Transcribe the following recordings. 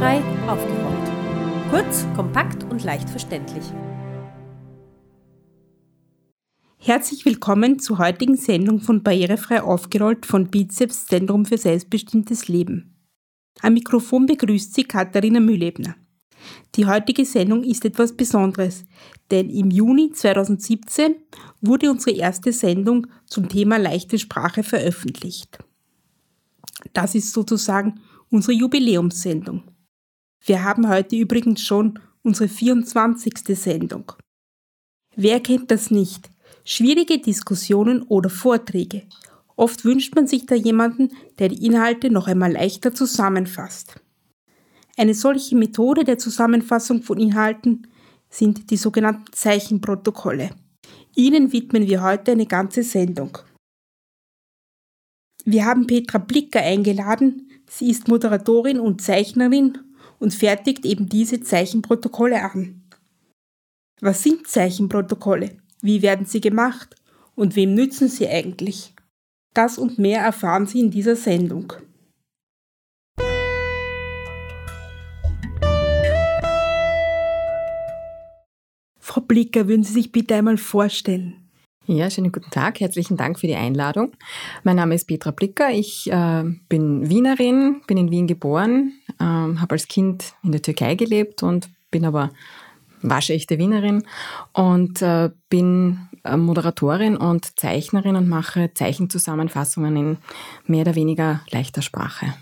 Barrierefrei aufgerollt. Kurz, kompakt und leicht verständlich. Herzlich willkommen zur heutigen Sendung von Barrierefrei aufgerollt von Bizeps Zentrum für selbstbestimmtes Leben. Am Mikrofon begrüßt Sie Katharina Mühlebner. Die heutige Sendung ist etwas Besonderes, denn im Juni 2017 wurde unsere erste Sendung zum Thema leichte Sprache veröffentlicht. Das ist sozusagen unsere Jubiläumssendung. Wir haben heute übrigens schon unsere 24. Sendung. Wer kennt das nicht? Schwierige Diskussionen oder Vorträge. Oft wünscht man sich da jemanden, der die Inhalte noch einmal leichter zusammenfasst. Eine solche Methode der Zusammenfassung von Inhalten sind die sogenannten Zeichenprotokolle. Ihnen widmen wir heute eine ganze Sendung. Wir haben Petra Blicker eingeladen. Sie ist Moderatorin und Zeichnerin und fertigt eben diese Zeichenprotokolle an. Was sind Zeichenprotokolle? Wie werden sie gemacht? Und wem nützen sie eigentlich? Das und mehr erfahren Sie in dieser Sendung. Frau Blicker, würden Sie sich bitte einmal vorstellen? Ja, schönen guten Tag. Herzlichen Dank für die Einladung. Mein Name ist Petra Blicker. Ich äh, bin Wienerin, bin in Wien geboren, äh, habe als Kind in der Türkei gelebt und bin aber waschechte Wienerin und äh, bin äh, Moderatorin und Zeichnerin und mache Zeichenzusammenfassungen in mehr oder weniger leichter Sprache.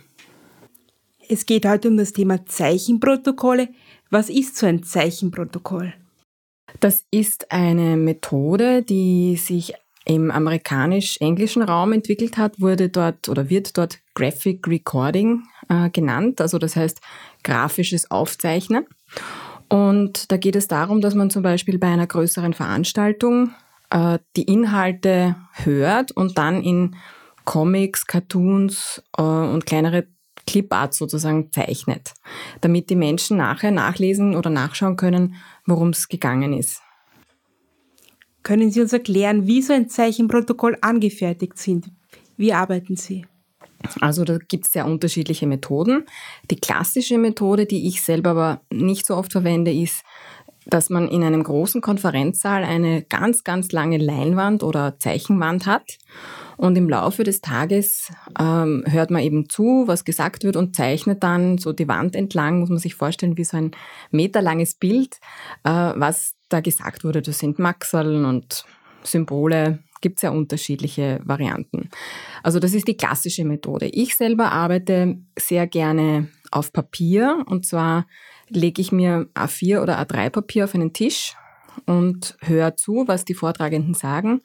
Es geht heute um das Thema Zeichenprotokolle. Was ist so ein Zeichenprotokoll? Das ist eine Methode, die sich im amerikanisch-englischen Raum entwickelt hat, wurde dort oder wird dort Graphic Recording äh, genannt, also das heißt grafisches Aufzeichnen. Und da geht es darum, dass man zum Beispiel bei einer größeren Veranstaltung äh, die Inhalte hört und dann in Comics, Cartoons äh, und kleinere Clipart sozusagen zeichnet, damit die Menschen nachher nachlesen oder nachschauen können, worum es gegangen ist. Können Sie uns erklären, wie so ein Zeichenprotokoll angefertigt sind? Wie arbeiten Sie? Also da gibt es sehr unterschiedliche Methoden. Die klassische Methode, die ich selber aber nicht so oft verwende, ist, dass man in einem großen Konferenzsaal eine ganz, ganz lange Leinwand oder Zeichenwand hat und im Laufe des Tages ähm, hört man eben zu, was gesagt wird und zeichnet dann so die Wand entlang, muss man sich vorstellen, wie so ein meterlanges Bild, äh, was da gesagt wurde. Das sind Maxeln und Symbole, gibt es ja unterschiedliche Varianten. Also das ist die klassische Methode. Ich selber arbeite sehr gerne auf Papier und zwar lege ich mir A4 oder A3 Papier auf einen Tisch und höre zu, was die Vortragenden sagen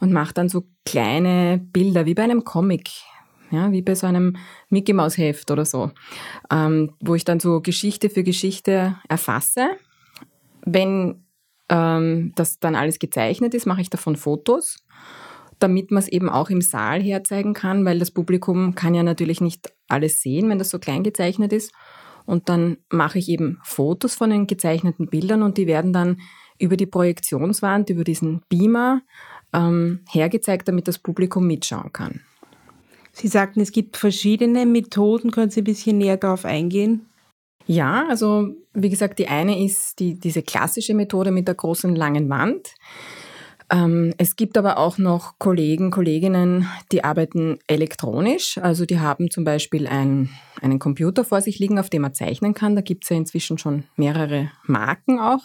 und mache dann so kleine Bilder, wie bei einem Comic, ja, wie bei so einem Mickey Maus Heft oder so, ähm, wo ich dann so Geschichte für Geschichte erfasse. Wenn ähm, das dann alles gezeichnet ist, mache ich davon Fotos, damit man es eben auch im Saal herzeigen kann, weil das Publikum kann ja natürlich nicht alles sehen, wenn das so klein gezeichnet ist. Und dann mache ich eben Fotos von den gezeichneten Bildern und die werden dann über die Projektionswand, über diesen Beamer ähm, hergezeigt, damit das Publikum mitschauen kann. Sie sagten, es gibt verschiedene Methoden. Können Sie ein bisschen näher darauf eingehen? Ja, also wie gesagt, die eine ist die, diese klassische Methode mit der großen langen Wand. Ähm, es gibt aber auch noch Kollegen, Kolleginnen, die arbeiten elektronisch. Also die haben zum Beispiel ein, einen Computer vor sich liegen, auf dem man zeichnen kann. Da gibt es ja inzwischen schon mehrere Marken auch.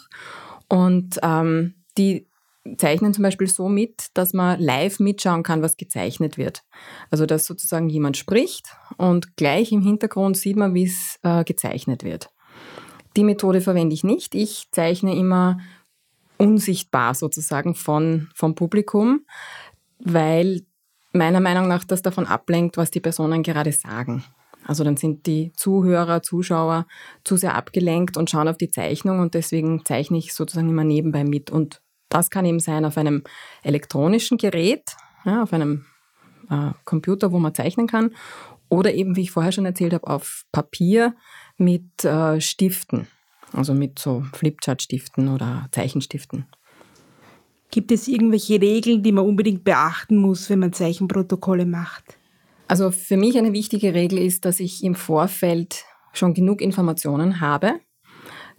Und ähm, die zeichnen zum Beispiel so mit, dass man live mitschauen kann, was gezeichnet wird. Also dass sozusagen jemand spricht und gleich im Hintergrund sieht man, wie es äh, gezeichnet wird. Die Methode verwende ich nicht. Ich zeichne immer unsichtbar sozusagen von, vom Publikum, weil meiner Meinung nach das davon ablenkt, was die Personen gerade sagen. Also dann sind die Zuhörer, Zuschauer zu sehr abgelenkt und schauen auf die Zeichnung und deswegen zeichne ich sozusagen immer nebenbei mit und das kann eben sein auf einem elektronischen Gerät, ja, auf einem äh, Computer, wo man zeichnen kann, oder eben, wie ich vorher schon erzählt habe, auf Papier mit äh, Stiften, also mit so Flipchart-Stiften oder Zeichenstiften. Gibt es irgendwelche Regeln, die man unbedingt beachten muss, wenn man Zeichenprotokolle macht? Also für mich eine wichtige Regel ist, dass ich im Vorfeld schon genug Informationen habe.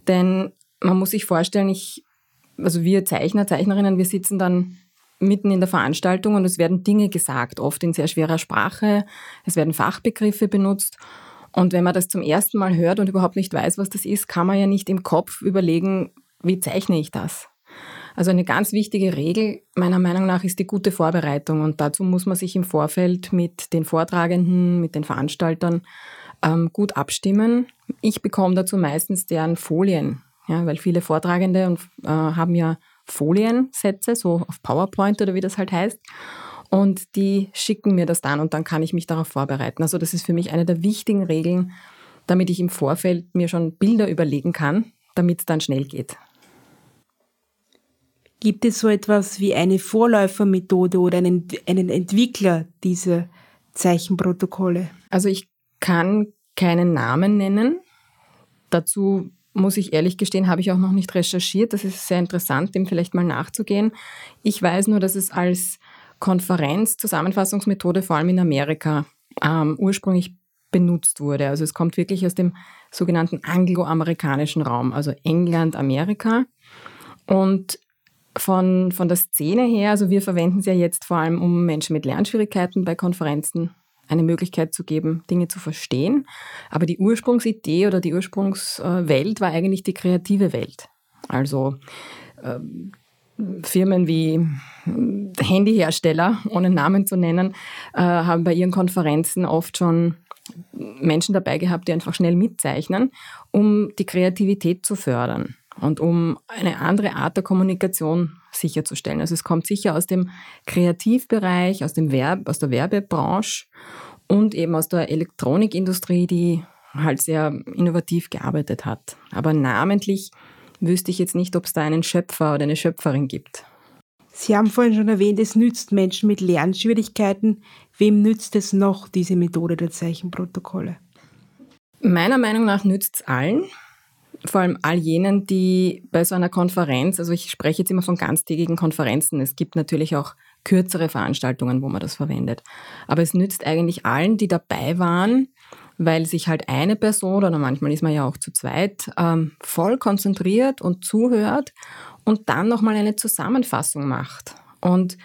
Denn man muss sich vorstellen, ich, also wir Zeichner, Zeichnerinnen, wir sitzen dann mitten in der Veranstaltung und es werden Dinge gesagt, oft in sehr schwerer Sprache, es werden Fachbegriffe benutzt. Und wenn man das zum ersten Mal hört und überhaupt nicht weiß, was das ist, kann man ja nicht im Kopf überlegen, wie zeichne ich das? Also eine ganz wichtige Regel meiner Meinung nach ist die gute Vorbereitung und dazu muss man sich im Vorfeld mit den Vortragenden, mit den Veranstaltern ähm, gut abstimmen. Ich bekomme dazu meistens deren Folien, ja, weil viele Vortragende und, äh, haben ja Foliensätze, so auf PowerPoint oder wie das halt heißt. Und die schicken mir das dann und dann kann ich mich darauf vorbereiten. Also das ist für mich eine der wichtigen Regeln, damit ich im Vorfeld mir schon Bilder überlegen kann, damit es dann schnell geht. Gibt es so etwas wie eine Vorläufermethode oder einen, einen Entwickler dieser Zeichenprotokolle? Also ich kann keinen Namen nennen. Dazu muss ich ehrlich gestehen, habe ich auch noch nicht recherchiert. Das ist sehr interessant, dem vielleicht mal nachzugehen. Ich weiß nur, dass es als Konferenz, Zusammenfassungsmethode vor allem in Amerika ähm, ursprünglich benutzt wurde. Also es kommt wirklich aus dem sogenannten angloamerikanischen Raum, also England, Amerika. Und von, von der Szene her, also wir verwenden es ja jetzt vor allem, um Menschen mit Lernschwierigkeiten bei Konferenzen eine Möglichkeit zu geben, Dinge zu verstehen. Aber die Ursprungsidee oder die Ursprungswelt war eigentlich die kreative Welt. Also ähm, Firmen wie Handyhersteller, ohne Namen zu nennen, äh, haben bei ihren Konferenzen oft schon Menschen dabei gehabt, die einfach schnell mitzeichnen, um die Kreativität zu fördern und um eine andere Art der Kommunikation sicherzustellen. Also es kommt sicher aus dem Kreativbereich, aus, dem Verb, aus der Werbebranche und eben aus der Elektronikindustrie, die halt sehr innovativ gearbeitet hat. Aber namentlich wüsste ich jetzt nicht, ob es da einen Schöpfer oder eine Schöpferin gibt. Sie haben vorhin schon erwähnt, es nützt Menschen mit Lernschwierigkeiten. Wem nützt es noch, diese Methode der Zeichenprotokolle? Meiner Meinung nach nützt es allen vor allem all jenen, die bei so einer Konferenz, also ich spreche jetzt immer von ganztägigen Konferenzen, es gibt natürlich auch kürzere Veranstaltungen, wo man das verwendet. Aber es nützt eigentlich allen, die dabei waren, weil sich halt eine Person oder manchmal ist man ja auch zu zweit ähm, voll konzentriert und zuhört und dann nochmal eine Zusammenfassung macht. Und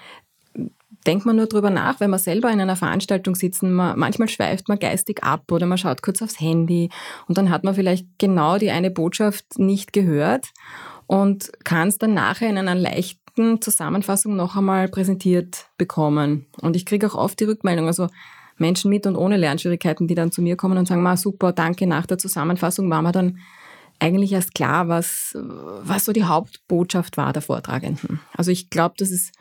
denkt man nur drüber nach, wenn man selber in einer Veranstaltung sitzt, man, manchmal schweift man geistig ab oder man schaut kurz aufs Handy und dann hat man vielleicht genau die eine Botschaft nicht gehört und kann es dann nachher in einer leichten Zusammenfassung noch einmal präsentiert bekommen. Und ich kriege auch oft die Rückmeldung, also Menschen mit und ohne Lernschwierigkeiten, die dann zu mir kommen und sagen, Ma, super, danke, nach der Zusammenfassung war mir dann eigentlich erst klar, was, was so die Hauptbotschaft war der Vortragenden. Also ich glaube, dass es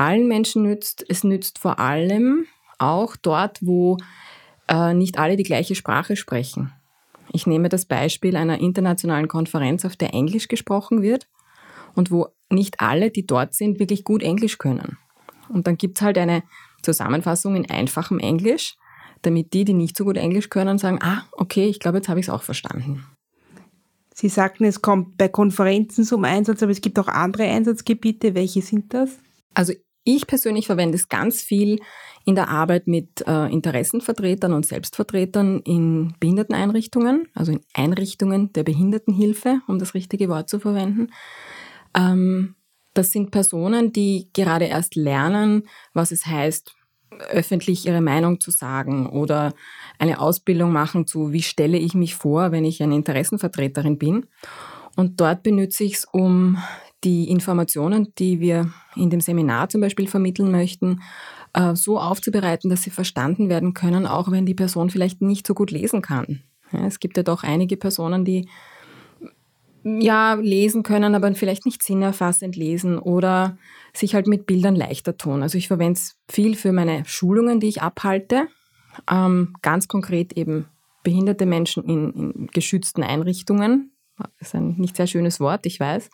allen Menschen nützt. Es nützt vor allem auch dort, wo äh, nicht alle die gleiche Sprache sprechen. Ich nehme das Beispiel einer internationalen Konferenz, auf der Englisch gesprochen wird und wo nicht alle, die dort sind, wirklich gut Englisch können. Und dann gibt es halt eine Zusammenfassung in einfachem Englisch, damit die, die nicht so gut Englisch können, sagen, ah, okay, ich glaube, jetzt habe ich es auch verstanden. Sie sagten, es kommt bei Konferenzen zum Einsatz, aber es gibt auch andere Einsatzgebiete. Welche sind das? Also ich persönlich verwende es ganz viel in der Arbeit mit äh, Interessenvertretern und Selbstvertretern in Behinderteneinrichtungen, also in Einrichtungen der Behindertenhilfe, um das richtige Wort zu verwenden. Ähm, das sind Personen, die gerade erst lernen, was es heißt, öffentlich ihre Meinung zu sagen oder eine Ausbildung machen zu, wie stelle ich mich vor, wenn ich eine Interessenvertreterin bin. Und dort benütze ich es, um die Informationen, die wir in dem Seminar zum Beispiel vermitteln möchten, äh, so aufzubereiten, dass sie verstanden werden können, auch wenn die Person vielleicht nicht so gut lesen kann. Es gibt ja doch einige Personen, die ja lesen können, aber vielleicht nicht sinnerfassend lesen oder sich halt mit Bildern leichter tun. Also ich verwende es viel für meine Schulungen, die ich abhalte. Ähm, ganz konkret eben behinderte Menschen in, in geschützten Einrichtungen. Das ist ein nicht sehr schönes Wort, ich weiß.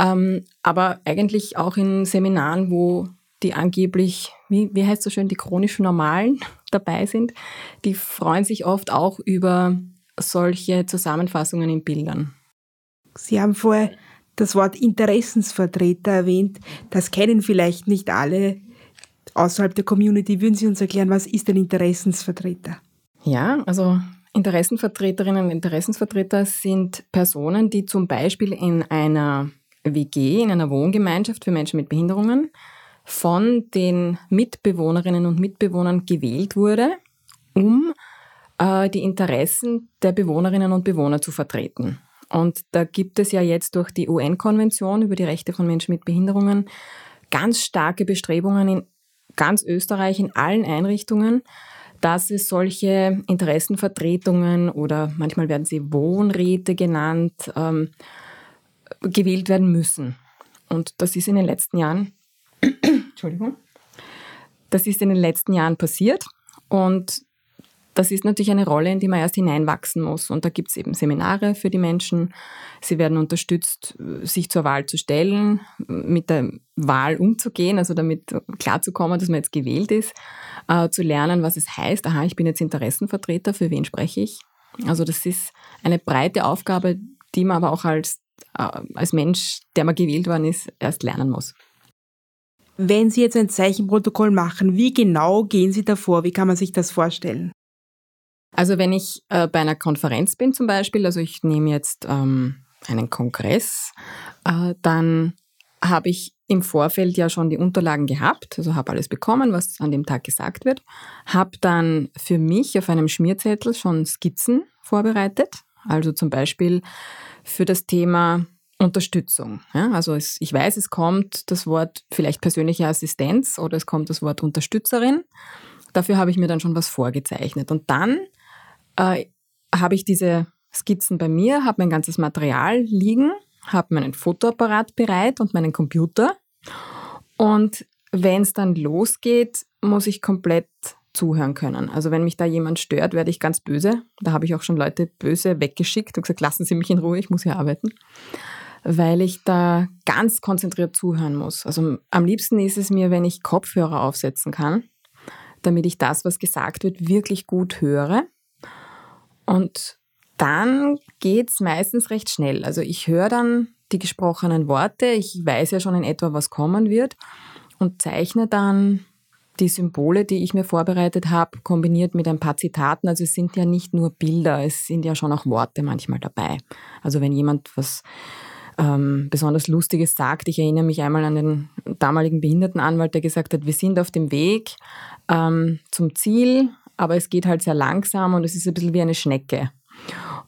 Ähm, aber eigentlich auch in Seminaren, wo die angeblich, wie, wie heißt so schön, die chronischen Normalen dabei sind, die freuen sich oft auch über solche Zusammenfassungen in Bildern. Sie haben vorher das Wort Interessensvertreter erwähnt. Das kennen vielleicht nicht alle außerhalb der Community. Würden Sie uns erklären, was ist ein Interessensvertreter? Ja, also Interessenvertreterinnen und Interessensvertreter sind Personen, die zum Beispiel in einer WG, in einer Wohngemeinschaft für Menschen mit Behinderungen, von den Mitbewohnerinnen und Mitbewohnern gewählt wurde, um äh, die Interessen der Bewohnerinnen und Bewohner zu vertreten. Und da gibt es ja jetzt durch die UN-Konvention über die Rechte von Menschen mit Behinderungen ganz starke Bestrebungen in ganz Österreich, in allen Einrichtungen, dass es solche Interessenvertretungen oder manchmal werden sie Wohnräte genannt, ähm, gewählt werden müssen. Und das ist in den letzten Jahren, Entschuldigung, das ist in den letzten Jahren passiert. Und das ist natürlich eine Rolle, in die man erst hineinwachsen muss. Und da gibt es eben Seminare für die Menschen. Sie werden unterstützt, sich zur Wahl zu stellen, mit der Wahl umzugehen, also damit klarzukommen, dass man jetzt gewählt ist, äh, zu lernen, was es heißt. Aha, ich bin jetzt Interessenvertreter, für wen spreche ich? Also das ist eine breite Aufgabe, die man aber auch als, als Mensch, der mal gewählt worden ist, erst lernen muss. Wenn Sie jetzt ein Zeichenprotokoll machen, wie genau gehen Sie davor? Wie kann man sich das vorstellen? Also wenn ich äh, bei einer Konferenz bin zum Beispiel, also ich nehme jetzt ähm, einen Kongress, äh, dann habe ich im Vorfeld ja schon die Unterlagen gehabt, also habe alles bekommen, was an dem Tag gesagt wird, habe dann für mich auf einem Schmierzettel schon Skizzen vorbereitet, also zum Beispiel für das Thema Unterstützung. Ja, also es, ich weiß, es kommt das Wort vielleicht persönliche Assistenz oder es kommt das Wort Unterstützerin. Dafür habe ich mir dann schon was vorgezeichnet. Und dann äh, habe ich diese Skizzen bei mir, habe mein ganzes Material liegen, habe meinen Fotoapparat bereit und meinen Computer. Und wenn es dann losgeht, muss ich komplett zuhören können. Also wenn mich da jemand stört, werde ich ganz böse. Da habe ich auch schon Leute böse weggeschickt und gesagt, lassen Sie mich in Ruhe, ich muss hier arbeiten. Weil ich da ganz konzentriert zuhören muss. Also am liebsten ist es mir, wenn ich Kopfhörer aufsetzen kann, damit ich das, was gesagt wird, wirklich gut höre und dann geht es meistens recht schnell. Also ich höre dann die gesprochenen Worte, ich weiß ja schon in etwa, was kommen wird und zeichne dann die Symbole, die ich mir vorbereitet habe, kombiniert mit ein paar Zitaten. Also es sind ja nicht nur Bilder, es sind ja schon auch Worte manchmal dabei. Also wenn jemand was ähm, besonders Lustiges sagt, ich erinnere mich einmal an den damaligen Behindertenanwalt, der gesagt hat, wir sind auf dem Weg ähm, zum Ziel, aber es geht halt sehr langsam und es ist ein bisschen wie eine Schnecke.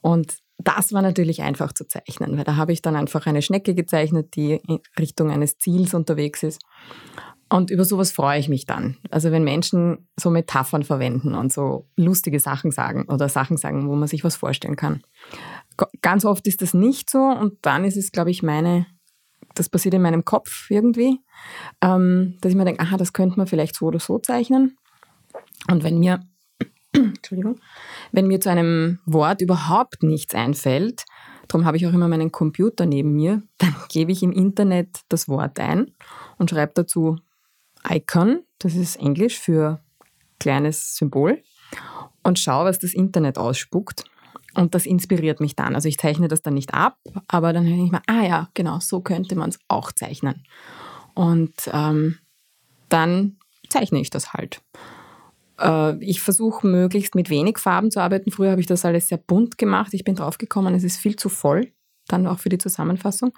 Und das war natürlich einfach zu zeichnen, weil da habe ich dann einfach eine Schnecke gezeichnet, die in Richtung eines Ziels unterwegs ist. Und über sowas freue ich mich dann. Also wenn Menschen so Metaphern verwenden und so lustige Sachen sagen oder Sachen sagen, wo man sich was vorstellen kann. Ganz oft ist das nicht so und dann ist es, glaube ich, meine, das passiert in meinem Kopf irgendwie, ähm, dass ich mir denke, aha, das könnte man vielleicht so oder so zeichnen. Und wenn mir Entschuldigung, wenn mir zu einem Wort überhaupt nichts einfällt, darum habe ich auch immer meinen Computer neben mir, dann gebe ich im Internet das Wort ein und schreibe dazu Icon, das ist Englisch für kleines Symbol, und schaue, was das Internet ausspuckt. Und das inspiriert mich dann. Also ich zeichne das dann nicht ab, aber dann denke ich mir, ah ja, genau, so könnte man es auch zeichnen. Und ähm, dann zeichne ich das halt. Äh, ich versuche möglichst mit wenig Farben zu arbeiten. Früher habe ich das alles sehr bunt gemacht. Ich bin draufgekommen, es ist viel zu voll, dann auch für die Zusammenfassung.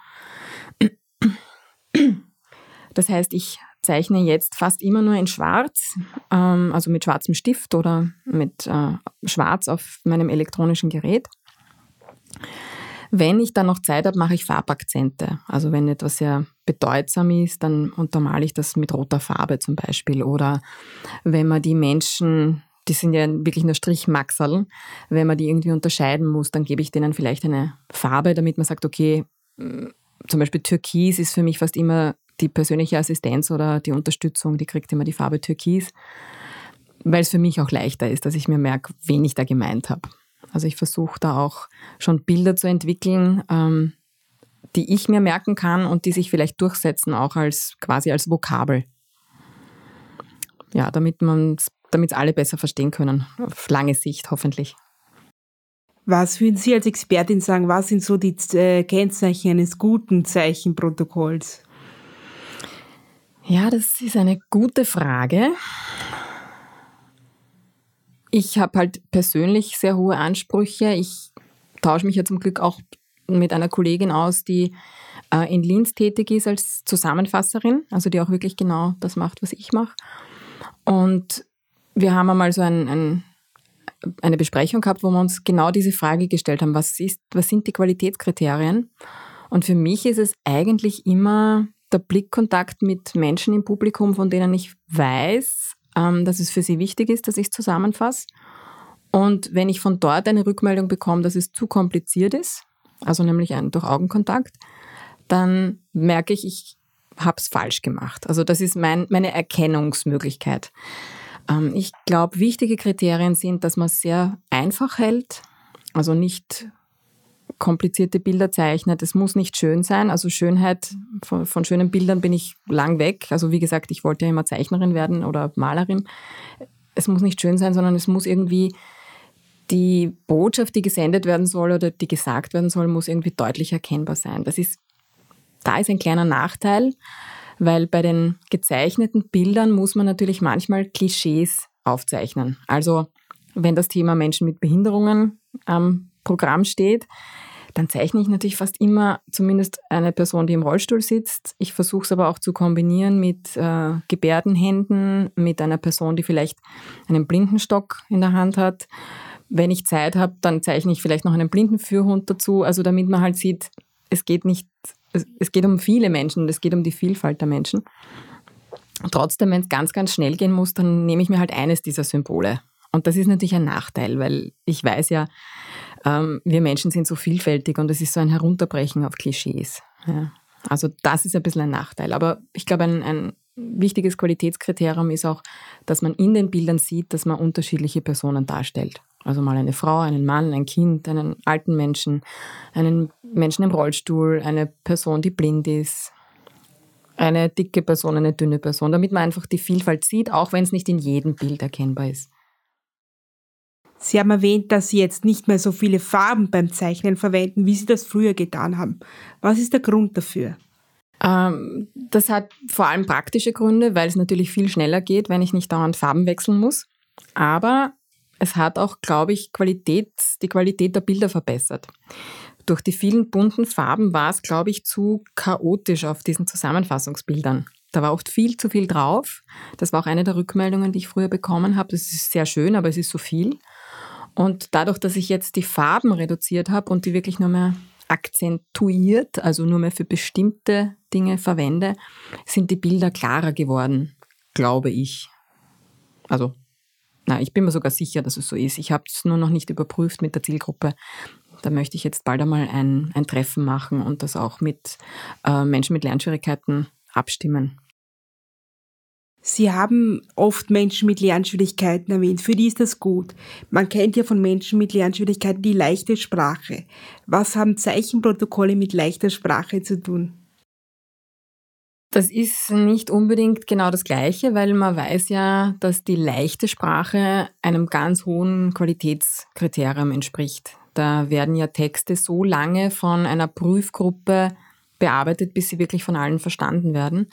Das heißt, ich zeichne jetzt fast immer nur in Schwarz, ähm, also mit schwarzem Stift oder mit äh, Schwarz auf meinem elektronischen Gerät. Wenn ich dann noch Zeit habe, mache ich Farbakzente. Also wenn etwas sehr bedeutsam ist, dann untermale ich das mit roter Farbe zum Beispiel. Oder wenn man die Menschen, die sind ja wirklich nur Strichmaxerl, wenn man die irgendwie unterscheiden muss, dann gebe ich denen vielleicht eine Farbe, damit man sagt, okay, zum Beispiel Türkis ist für mich fast immer die persönliche Assistenz oder die Unterstützung, die kriegt immer die Farbe Türkis, weil es für mich auch leichter ist, dass ich mir merke, wen ich da gemeint habe. Also ich versuche da auch schon Bilder zu entwickeln, ähm, die ich mir merken kann und die sich vielleicht durchsetzen, auch als quasi als Vokabel. Ja, damit man damit alle besser verstehen können, auf lange Sicht hoffentlich. Was würden Sie als Expertin sagen, was sind so die äh, Kennzeichen eines guten Zeichenprotokolls? Ja, das ist eine gute Frage. Ich habe halt persönlich sehr hohe Ansprüche. Ich tausche mich ja zum Glück auch mit einer Kollegin aus, die äh, in Linz tätig ist als Zusammenfasserin, also die auch wirklich genau das macht, was ich mache. Und wir haben einmal so ein, ein, eine Besprechung gehabt, wo wir uns genau diese Frage gestellt haben, was, ist, was sind die Qualitätskriterien? Und für mich ist es eigentlich immer der Blickkontakt mit Menschen im Publikum, von denen ich weiß, ähm, dass es für sie wichtig ist, dass ich es zusammenfasse. Und wenn ich von dort eine Rückmeldung bekomme, dass es zu kompliziert ist, also nämlich ein durch Augenkontakt, dann merke ich, ich habe es falsch gemacht. Also das ist mein, meine Erkennungsmöglichkeit. Ähm, ich glaube, wichtige Kriterien sind, dass man es sehr einfach hält, also nicht komplizierte Bilder zeichnet. Es muss nicht schön sein. Also Schönheit, von, von, schönen Bildern bin ich lang weg. Also wie gesagt, ich wollte ja immer Zeichnerin werden oder Malerin. Es muss nicht schön sein, sondern es muss irgendwie die Botschaft, die gesendet werden soll oder die gesagt werden soll, muss irgendwie deutlich erkennbar sein. Das ist, da ist ein kleiner Nachteil, weil bei den gezeichneten Bildern muss man natürlich manchmal Klischees aufzeichnen. Also wenn das Thema Menschen mit Behinderungen am Programm steht, dann zeichne ich natürlich fast immer zumindest eine Person, die im Rollstuhl sitzt. Ich versuche es aber auch zu kombinieren mit äh, Gebärdenhänden, mit einer Person, die vielleicht einen Blindenstock in der Hand hat. Wenn ich Zeit habe, dann zeichne ich vielleicht noch einen Blindenführhund dazu, also damit man halt sieht, es geht nicht es, geht um viele Menschen und es geht um die Vielfalt der Menschen. Trotzdem, wenn es ganz, ganz schnell gehen muss, dann nehme ich mir halt eines dieser Symbole. Und das ist natürlich ein Nachteil, weil ich weiß ja, ähm, wir Menschen sind so vielfältig und es ist so ein Herunterbrechen auf Klischees. Ja. Also das ist ein bisschen ein Nachteil. Aber ich glaube, ein, ein wichtiges Qualitätskriterium ist auch, dass man in den Bildern sieht, dass man unterschiedliche Personen darstellt. Also mal eine Frau, einen Mann, ein Kind, einen alten Menschen, einen Menschen im Rollstuhl, eine Person, die blind ist, eine dicke Person, eine dünne Person, damit man einfach die Vielfalt sieht, auch wenn es nicht in jedem Bild erkennbar ist. Sie haben erwähnt, dass Sie jetzt nicht mehr so viele Farben beim Zeichnen verwenden, wie Sie das früher getan haben. Was ist der Grund dafür? Ähm, das hat vor allem praktische Gründe, weil es natürlich viel schneller geht, wenn ich nicht dauernd Farben wechseln muss. Aber es hat auch, glaube ich, Qualität, die Qualität der Bilder verbessert. Durch die vielen bunten Farben war es, glaube ich, zu chaotisch auf diesen Zusammenfassungsbildern. Da war oft viel zu viel drauf. Das war auch eine der Rückmeldungen, die ich früher bekommen habe. Das ist sehr schön, aber es ist so viel. Und dadurch, dass ich jetzt die Farben reduziert habe und die wirklich nur mehr akzentuiert, also nur mehr für bestimmte Dinge verwende, sind die Bilder klarer geworden, glaube ich. Also na, ich bin mir sogar sicher, dass es so ist. Ich habe es nur noch nicht überprüft mit der Zielgruppe. Da möchte ich jetzt bald einmal ein, ein Treffen machen und das auch mit äh, Menschen mit Lernschwierigkeiten abstimmen. Sie haben oft Menschen mit Lernschwierigkeiten erwähnt. Für die ist das gut. Man kennt ja von Menschen mit Lernschwierigkeiten die leichte Sprache. Was haben Zeichenprotokolle mit leichter Sprache zu tun? Das ist nicht unbedingt genau das Gleiche, weil man weiß ja, dass die leichte Sprache einem ganz hohen Qualitätskriterium entspricht. Da werden ja Texte so lange von einer Prüfgruppe bearbeitet, bis sie wirklich von allen verstanden werden.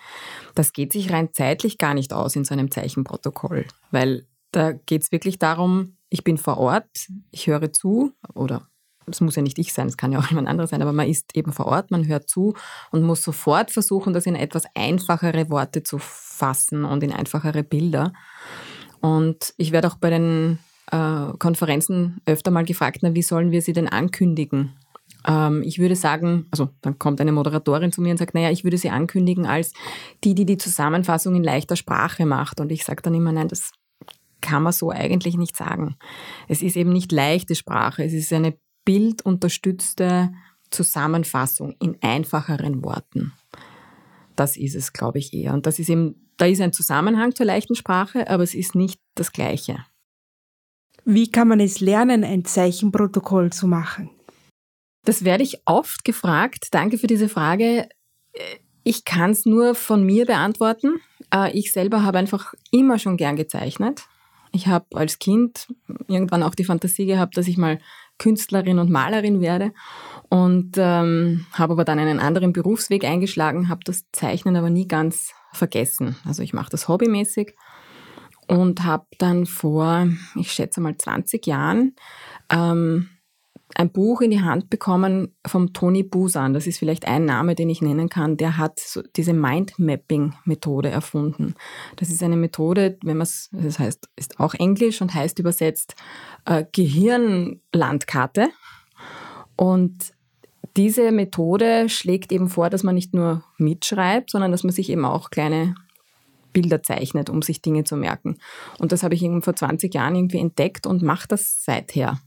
Das geht sich rein zeitlich gar nicht aus in so einem Zeichenprotokoll, weil da geht es wirklich darum, ich bin vor Ort, ich höre zu oder es muss ja nicht ich sein, es kann ja auch jemand anderes sein, aber man ist eben vor Ort, man hört zu und muss sofort versuchen, das in etwas einfachere Worte zu fassen und in einfachere Bilder. Und ich werde auch bei den äh, Konferenzen öfter mal gefragt, na, wie sollen wir sie denn ankündigen? Ähm, ich würde sagen, also dann kommt eine Moderatorin zu mir und sagt, naja, ich würde sie ankündigen als die, die die Zusammenfassung in leichter Sprache macht. Und ich sage dann immer, nein, das kann man so eigentlich nicht sagen. Es ist eben nicht leichte Sprache, es ist eine bildunterstützte Zusammenfassung in einfacheren Worten. Das ist es, glaube ich, eher. Und das ist eben, da ist ein Zusammenhang zur leichten Sprache, aber es ist nicht das Gleiche. Wie kann man es lernen, ein Zeichenprotokoll zu machen? Das werde ich oft gefragt. Danke für diese Frage. Ich kann es nur von mir beantworten. Äh, ich selber habe einfach immer schon gern gezeichnet. Ich habe als Kind irgendwann auch die Fantasie gehabt, dass ich mal Künstlerin und Malerin werde und ähm, habe aber dann einen anderen Berufsweg eingeschlagen, habe das Zeichnen aber nie ganz vergessen. Also ich mache das hobbymäßig und habe dann vor, ich schätze mal 20 Jahren, ähm, ein Buch in die Hand bekommen vom Tony Busan. Das ist vielleicht ein Name, den ich nennen kann. Der hat so diese Mindmapping-Methode erfunden. Das ist eine Methode, wenn man es, das heißt, ist auch Englisch und heißt übersetzt äh, Gehirnlandkarte. Und diese Methode schlägt eben vor, dass man nicht nur mitschreibt, sondern dass man sich eben auch kleine Bilder zeichnet, um sich Dinge zu merken. Und das habe ich eben vor 20 Jahren irgendwie entdeckt und mache das seither.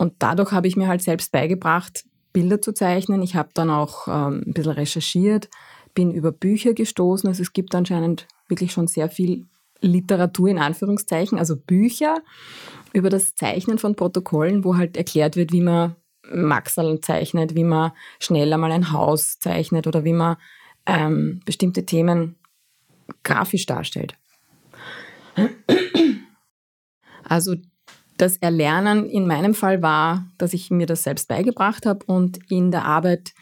Und dadurch habe ich mir halt selbst beigebracht, Bilder zu zeichnen. Ich habe dann auch ähm, ein bisschen recherchiert, bin über Bücher gestoßen. Also es gibt anscheinend wirklich schon sehr viel Literatur in Anführungszeichen, also Bücher über das Zeichnen von Protokollen, wo halt erklärt wird, wie man Maxeln zeichnet, wie man schnell einmal ein Haus zeichnet oder wie man ähm, bestimmte Themen grafisch darstellt. Also das Erlernen in meinem Fall war, dass ich mir das selbst beigebracht habe und in der Arbeit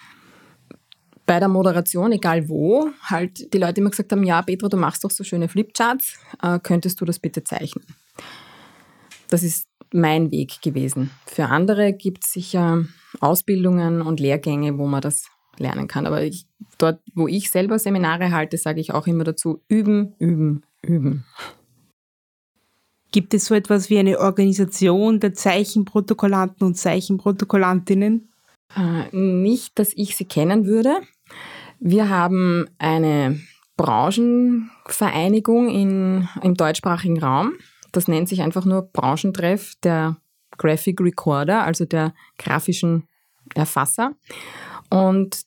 bei der Moderation, egal wo, halt die Leute immer gesagt haben, ja, Petra, du machst doch so schöne Flipcharts, äh, könntest du das bitte zeichnen? Das ist mein Weg gewesen. Für andere gibt es sicher Ausbildungen und Lehrgänge, wo man das lernen kann. Aber ich, dort, wo ich selber Seminare halte, sage ich auch immer dazu, üben, üben, üben. Gibt es so etwas wie eine Organisation der Zeichenprotokollanten und Zeichenprotokollantinnen? Äh, nicht, dass ich sie kennen würde. Wir haben eine Branchenvereinigung in, im deutschsprachigen Raum. Das nennt sich einfach nur Branchentreff der Graphic Recorder, also der grafischen Erfasser. Und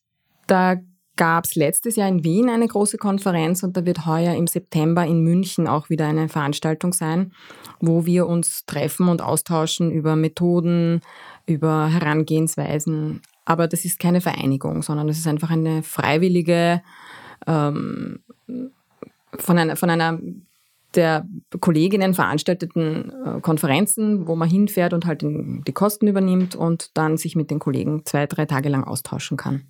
da gab es letztes Jahr in Wien eine große Konferenz und da wird heuer im September in München auch wieder eine Veranstaltung sein, wo wir uns treffen und austauschen über Methoden, über Herangehensweisen. Aber das ist keine Vereinigung, sondern das ist einfach eine freiwillige, ähm, von, einer, von einer der Kolleginnen veranstalteten äh, Konferenzen, wo man hinfährt und halt die Kosten übernimmt und dann sich mit den Kollegen zwei, drei Tage lang austauschen kann.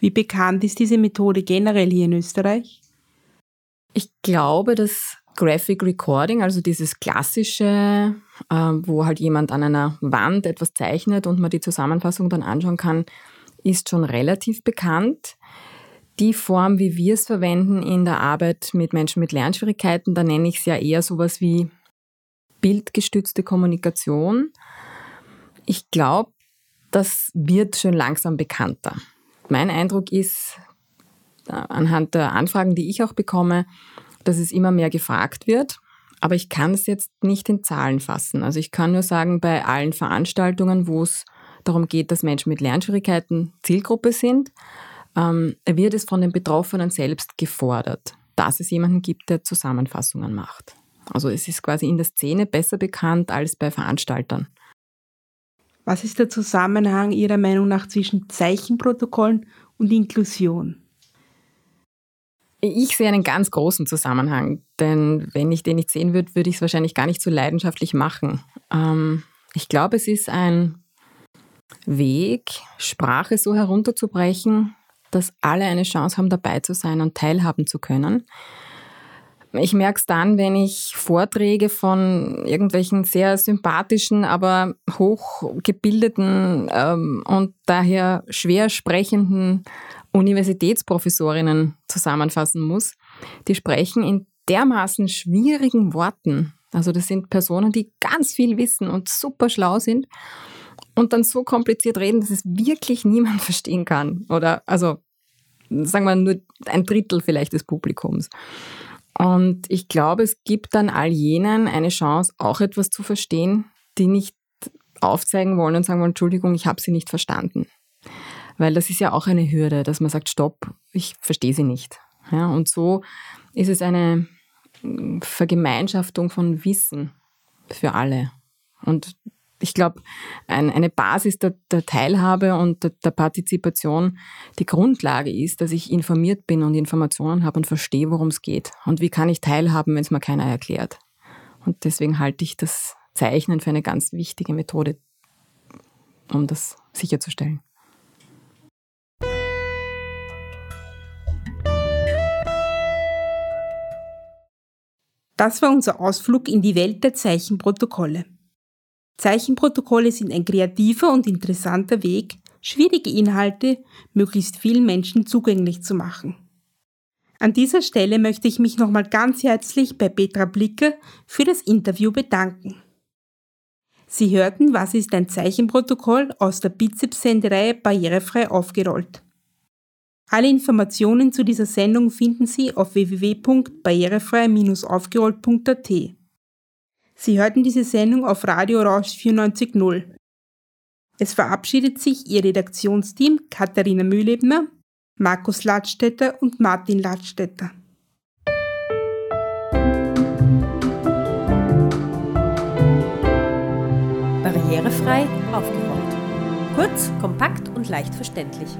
Wie bekannt ist diese Methode generell hier in Österreich? Ich glaube, dass Graphic Recording, also dieses klassische, äh, wo halt jemand an einer Wand etwas zeichnet und man die Zusammenfassung dann anschauen kann, ist schon relativ bekannt die Form, wie wir es verwenden in der Arbeit mit Menschen mit Lernschwierigkeiten, da nenne ich es ja eher sowas wie bildgestützte Kommunikation. Ich glaube, das wird schon langsam bekannter. Mein Eindruck ist, äh, anhand der Anfragen, die ich auch bekomme, dass es immer mehr gefragt wird. Aber ich kann es jetzt nicht in Zahlen fassen. Also ich kann nur sagen, bei allen Veranstaltungen, wo es darum geht, dass Menschen mit Lernschwierigkeiten Zielgruppe sind, ähm, wird es von den Betroffenen selbst gefordert, dass es jemanden gibt, der Zusammenfassungen macht. Also es ist quasi in der Szene besser bekannt als bei Veranstaltern. Was ist der Zusammenhang Ihrer Meinung nach zwischen Zeichenprotokollen und Inklusion? Ich sehe einen ganz großen Zusammenhang, denn wenn ich den nicht sehen würde, würde ich es wahrscheinlich gar nicht so leidenschaftlich machen. Ähm, ich glaube, es ist ein Weg, Sprache so herunterzubrechen, dass alle eine Chance haben, dabei zu sein und teilhaben zu können. Ich merke es dann, wenn ich Vorträge von irgendwelchen sehr sympathischen, aber hochgebildeten ähm, und daher schwer sprechenden Universitätsprofessorinnen zusammenfassen muss. Die sprechen in dermaßen schwierigen Worten. Also das sind Personen, die ganz viel wissen und super schlau sind und dann so kompliziert reden, dass es wirklich niemand verstehen kann. Oder also sagen wir nur ein Drittel vielleicht des Publikums. Und ich glaube, es gibt dann all jenen eine Chance, auch etwas zu verstehen, die nicht aufzeigen wollen und sagen wollen, Entschuldigung, ich habe sie nicht verstanden. Weil das ist ja auch eine Hürde, dass man sagt, stopp, ich verstehe sie nicht. Ja, und so ist es eine Vergemeinschaftung von Wissen für alle. Und ich glaube, ein, eine Basis der, der Teilhabe und der, der, Partizipation die Grundlage ist, dass ich informiert bin und Informationen habe und verstehe, worum es geht. Und wie kann ich teilhaben, wenn es mir keiner erklärt. Und deswegen halte ich das Zeichnen für eine ganz wichtige Methode, um das sicherzustellen. Das war unser Ausflug in die Welt der Zeichenprotokolle. Zeichenprotokolle sind ein kreativer und interessanter Weg, schwierige Inhalte möglichst vielen Menschen zugänglich zu machen. An dieser Stelle möchte ich mich nochmal ganz herzlich bei Petra Blicker für das Interview bedanken. Sie hörten, was ist ein Zeichenprotokoll aus der Bizeps-Sendereihe barrierefrei aufgerollt. Alle Informationen zu dieser Sendung finden Sie auf www.barrierefrei-aufgerollt.at. Sie hörten diese Sendung auf Radio Rausch 94.0. Es verabschiedet sich Ihr Redaktionsteam Katharina Mühlebner, Markus Ladstätter und Martin Ladstätter. Barrierefrei aufgerollt. Kurz, kompakt und leicht verständlich.